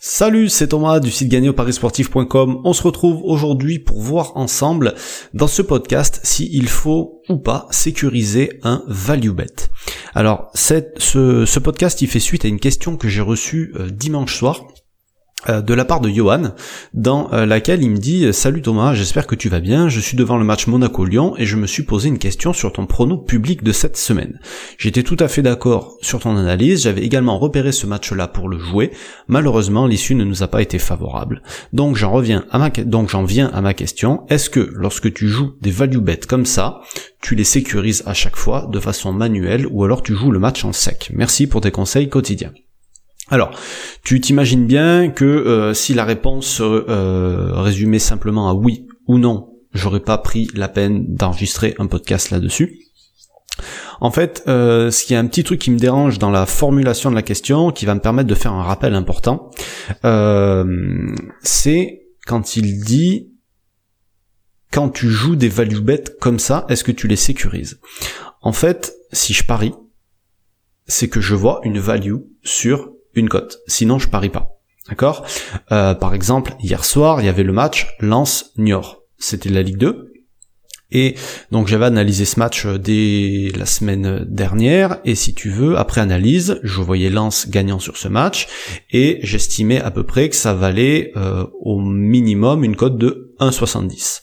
Salut, c'est Thomas du site gagnéoparisportif.com. On se retrouve aujourd'hui pour voir ensemble dans ce podcast s'il faut ou pas sécuriser un value bet. Alors, ce, podcast, il fait suite à une question que j'ai reçue euh, dimanche soir de la part de Johan, dans euh, laquelle il me dit Salut Thomas, j'espère que tu vas bien, je suis devant le match Monaco-Lyon et je me suis posé une question sur ton prono public de cette semaine. J'étais tout à fait d'accord sur ton analyse, j'avais également repéré ce match-là pour le jouer, malheureusement l'issue ne nous a pas été favorable. Donc j'en reviens à ma donc j'en viens à ma question, est-ce que lorsque tu joues des value bets comme ça, tu les sécurises à chaque fois de façon manuelle ou alors tu joues le match en sec? Merci pour tes conseils quotidiens. Alors, tu t'imagines bien que euh, si la réponse euh, résumait simplement à oui ou non, j'aurais pas pris la peine d'enregistrer un podcast là-dessus. En fait, euh, ce qui est un petit truc qui me dérange dans la formulation de la question, qui va me permettre de faire un rappel important, euh, c'est quand il dit quand tu joues des value bets comme ça, est-ce que tu les sécurises? En fait, si je parie, c'est que je vois une value sur une cote. Sinon, je parie pas. D'accord euh, Par exemple, hier soir, il y avait le match Lens-Niort. C'était la Ligue 2. Et donc j'avais analysé ce match euh, dès la semaine dernière, et si tu veux, après analyse, je voyais Lens gagnant sur ce match, et j'estimais à peu près que ça valait euh, au minimum une cote de 1,70.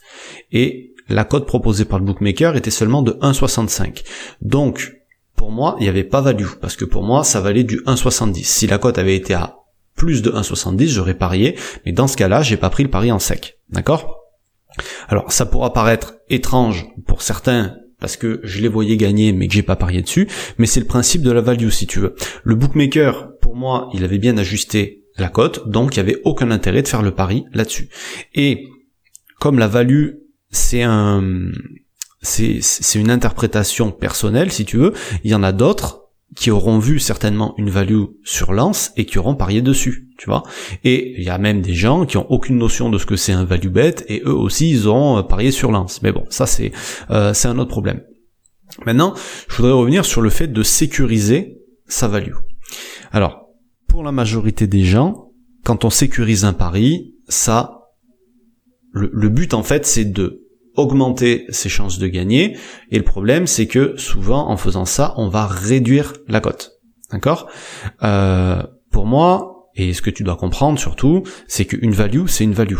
Et la cote proposée par le bookmaker était seulement de 1,65. Donc pour moi, il n'y avait pas value, parce que pour moi, ça valait du 1,70. Si la cote avait été à plus de 1,70, j'aurais parié, mais dans ce cas-là, j'ai pas pris le pari en sec. D'accord? Alors, ça pourra paraître étrange pour certains, parce que je les voyais gagner, mais que j'ai pas parié dessus, mais c'est le principe de la value, si tu veux. Le bookmaker, pour moi, il avait bien ajusté la cote, donc il n'y avait aucun intérêt de faire le pari là-dessus. Et comme la value, c'est un c'est une interprétation personnelle, si tu veux. Il y en a d'autres qui auront vu certainement une value sur lance et qui auront parié dessus, tu vois. Et il y a même des gens qui ont aucune notion de ce que c'est un value bet et eux aussi ils ont euh, parié sur lance. Mais bon, ça c'est euh, c'est un autre problème. Maintenant, je voudrais revenir sur le fait de sécuriser sa value. Alors, pour la majorité des gens, quand on sécurise un pari, ça le but en fait c'est de augmenter ses chances de gagner. Et le problème, c'est que souvent, en faisant ça, on va réduire la cote. D'accord? Euh, Pour moi, et ce que tu dois comprendre surtout, c'est qu'une value, c'est une value.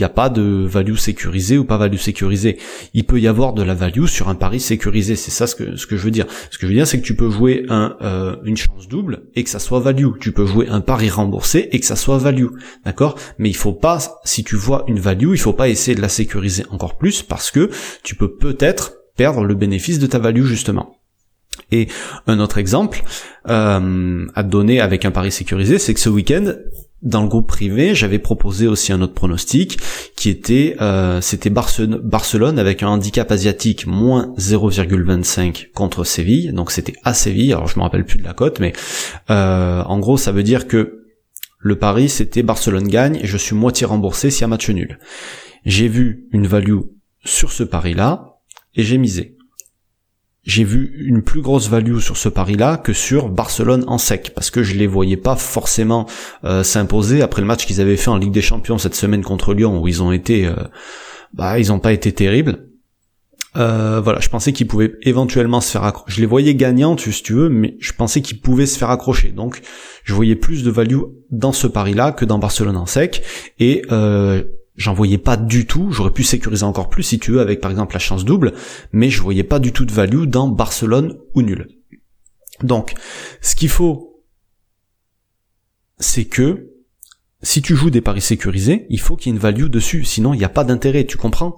Il n'y a pas de value sécurisée ou pas value sécurisée. Il peut y avoir de la value sur un pari sécurisé. C'est ça ce que, ce que je veux dire. Ce que je veux dire, c'est que tu peux jouer euh, une chance double et que ça soit value. Tu peux jouer un pari remboursé et que ça soit value. D'accord? Mais il faut pas, si tu vois une value, il faut pas essayer de la sécuriser encore plus parce que tu peux peut-être perdre le bénéfice de ta value justement. Et un autre exemple euh, à donner avec un pari sécurisé, c'est que ce week-end, dans le groupe privé, j'avais proposé aussi un autre pronostic qui était euh, c'était Barcelone avec un handicap asiatique moins 0,25 contre Séville, donc c'était à Séville. Alors je me rappelle plus de la cote, mais euh, en gros ça veut dire que le pari c'était Barcelone gagne et je suis moitié remboursé s'il y match nul. J'ai vu une value sur ce pari là et j'ai misé j'ai vu une plus grosse value sur ce pari-là que sur Barcelone en sec, parce que je les voyais pas forcément euh, s'imposer après le match qu'ils avaient fait en Ligue des Champions cette semaine contre Lyon, où ils ont été, euh, bah ils ont pas été terribles. Euh, voilà, je pensais qu'ils pouvaient éventuellement se faire accrocher. Je les voyais gagnants, si tu veux, mais je pensais qu'ils pouvaient se faire accrocher. Donc, je voyais plus de value dans ce pari-là que dans Barcelone en sec. Et euh, j'en voyais pas du tout, j'aurais pu sécuriser encore plus si tu veux avec par exemple la chance double, mais je voyais pas du tout de value dans Barcelone ou nul. Donc, ce qu'il faut, c'est que si tu joues des paris sécurisés, il faut qu'il y ait une value dessus, sinon il n'y a pas d'intérêt, tu comprends?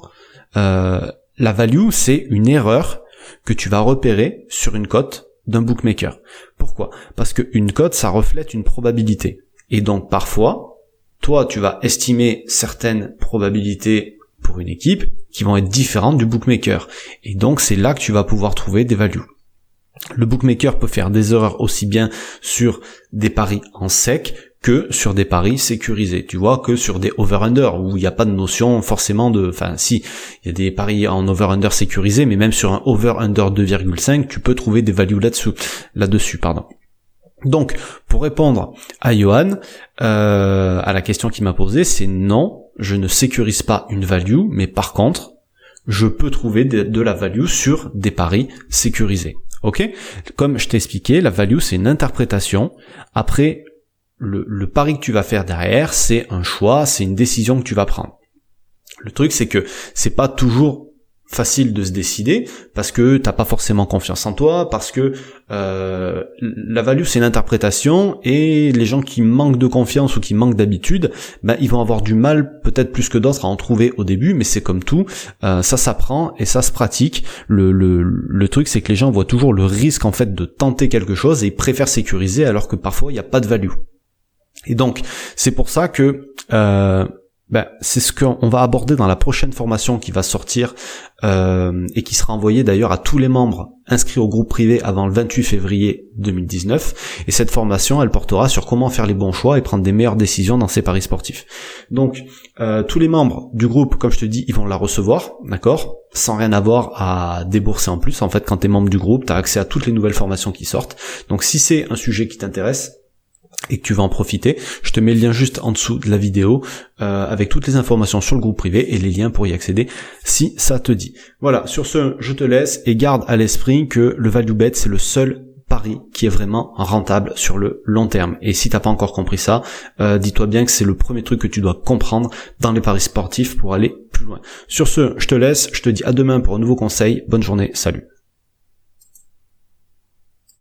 Euh, La value, c'est une erreur que tu vas repérer sur une cote d'un bookmaker. Pourquoi? Parce qu'une cote, ça reflète une probabilité. Et donc parfois, toi, tu vas estimer certaines probabilités pour une équipe qui vont être différentes du bookmaker. Et donc, c'est là que tu vas pouvoir trouver des values. Le bookmaker peut faire des erreurs aussi bien sur des paris en sec que sur des paris sécurisés. Tu vois, que sur des over-under où il n'y a pas de notion forcément de, enfin, si, il y a des paris en over-under sécurisés, mais même sur un over-under 2,5, tu peux trouver des values là-dessus, là-dessus, pardon. Donc, pour répondre à Johan, euh, à la question qu'il m'a posée, c'est non, je ne sécurise pas une value, mais par contre, je peux trouver de, la value sur des paris sécurisés. Ok? Comme je t'ai expliqué, la value c'est une interprétation. Après, le, le pari que tu vas faire derrière, c'est un choix, c'est une décision que tu vas prendre. Le truc c'est que c'est pas toujours facile de se décider parce que t'as pas forcément confiance en toi, parce que euh, la value c'est une interprétation et les gens qui manquent de confiance ou qui manquent d'habitude, ben ils vont avoir du mal peut-être plus que d'autres à en trouver au début, mais c'est comme tout, euh, ça s'apprend et ça se pratique. Le, le, le truc c'est que les gens voient toujours le risque en fait de tenter quelque chose et ils préfèrent sécuriser alors que parfois il n'y a pas de value. Et donc c'est pour ça que euh, ben, c'est ce qu'on va aborder dans la prochaine formation qui va sortir euh, et qui sera envoyée d'ailleurs à tous les membres inscrits au groupe privé avant le 28 février 2019. Et cette formation, elle portera sur comment faire les bons choix et prendre des meilleures décisions dans ses paris sportifs. Donc, euh, tous les membres du groupe, comme je te dis, ils vont la recevoir, d'accord? Sans rien avoir à débourser en plus. En fait, quand tu es membre du groupe, tu as accès à toutes les nouvelles formations qui sortent. Donc, si c'est un sujet qui t'intéresse, et que tu vas en profiter, je te mets le lien juste en dessous de la vidéo euh, avec toutes les informations sur le groupe privé et les liens pour y accéder si ça te dit. Voilà, sur ce, je te laisse et garde à l'esprit que le value bet c'est le seul pari qui est vraiment rentable sur le long terme. Et si t'as pas encore compris ça, euh, dis-toi bien que c'est le premier truc que tu dois comprendre dans les paris sportifs pour aller plus loin. Sur ce, je te laisse, je te dis à demain pour un nouveau conseil. Bonne journée, salut.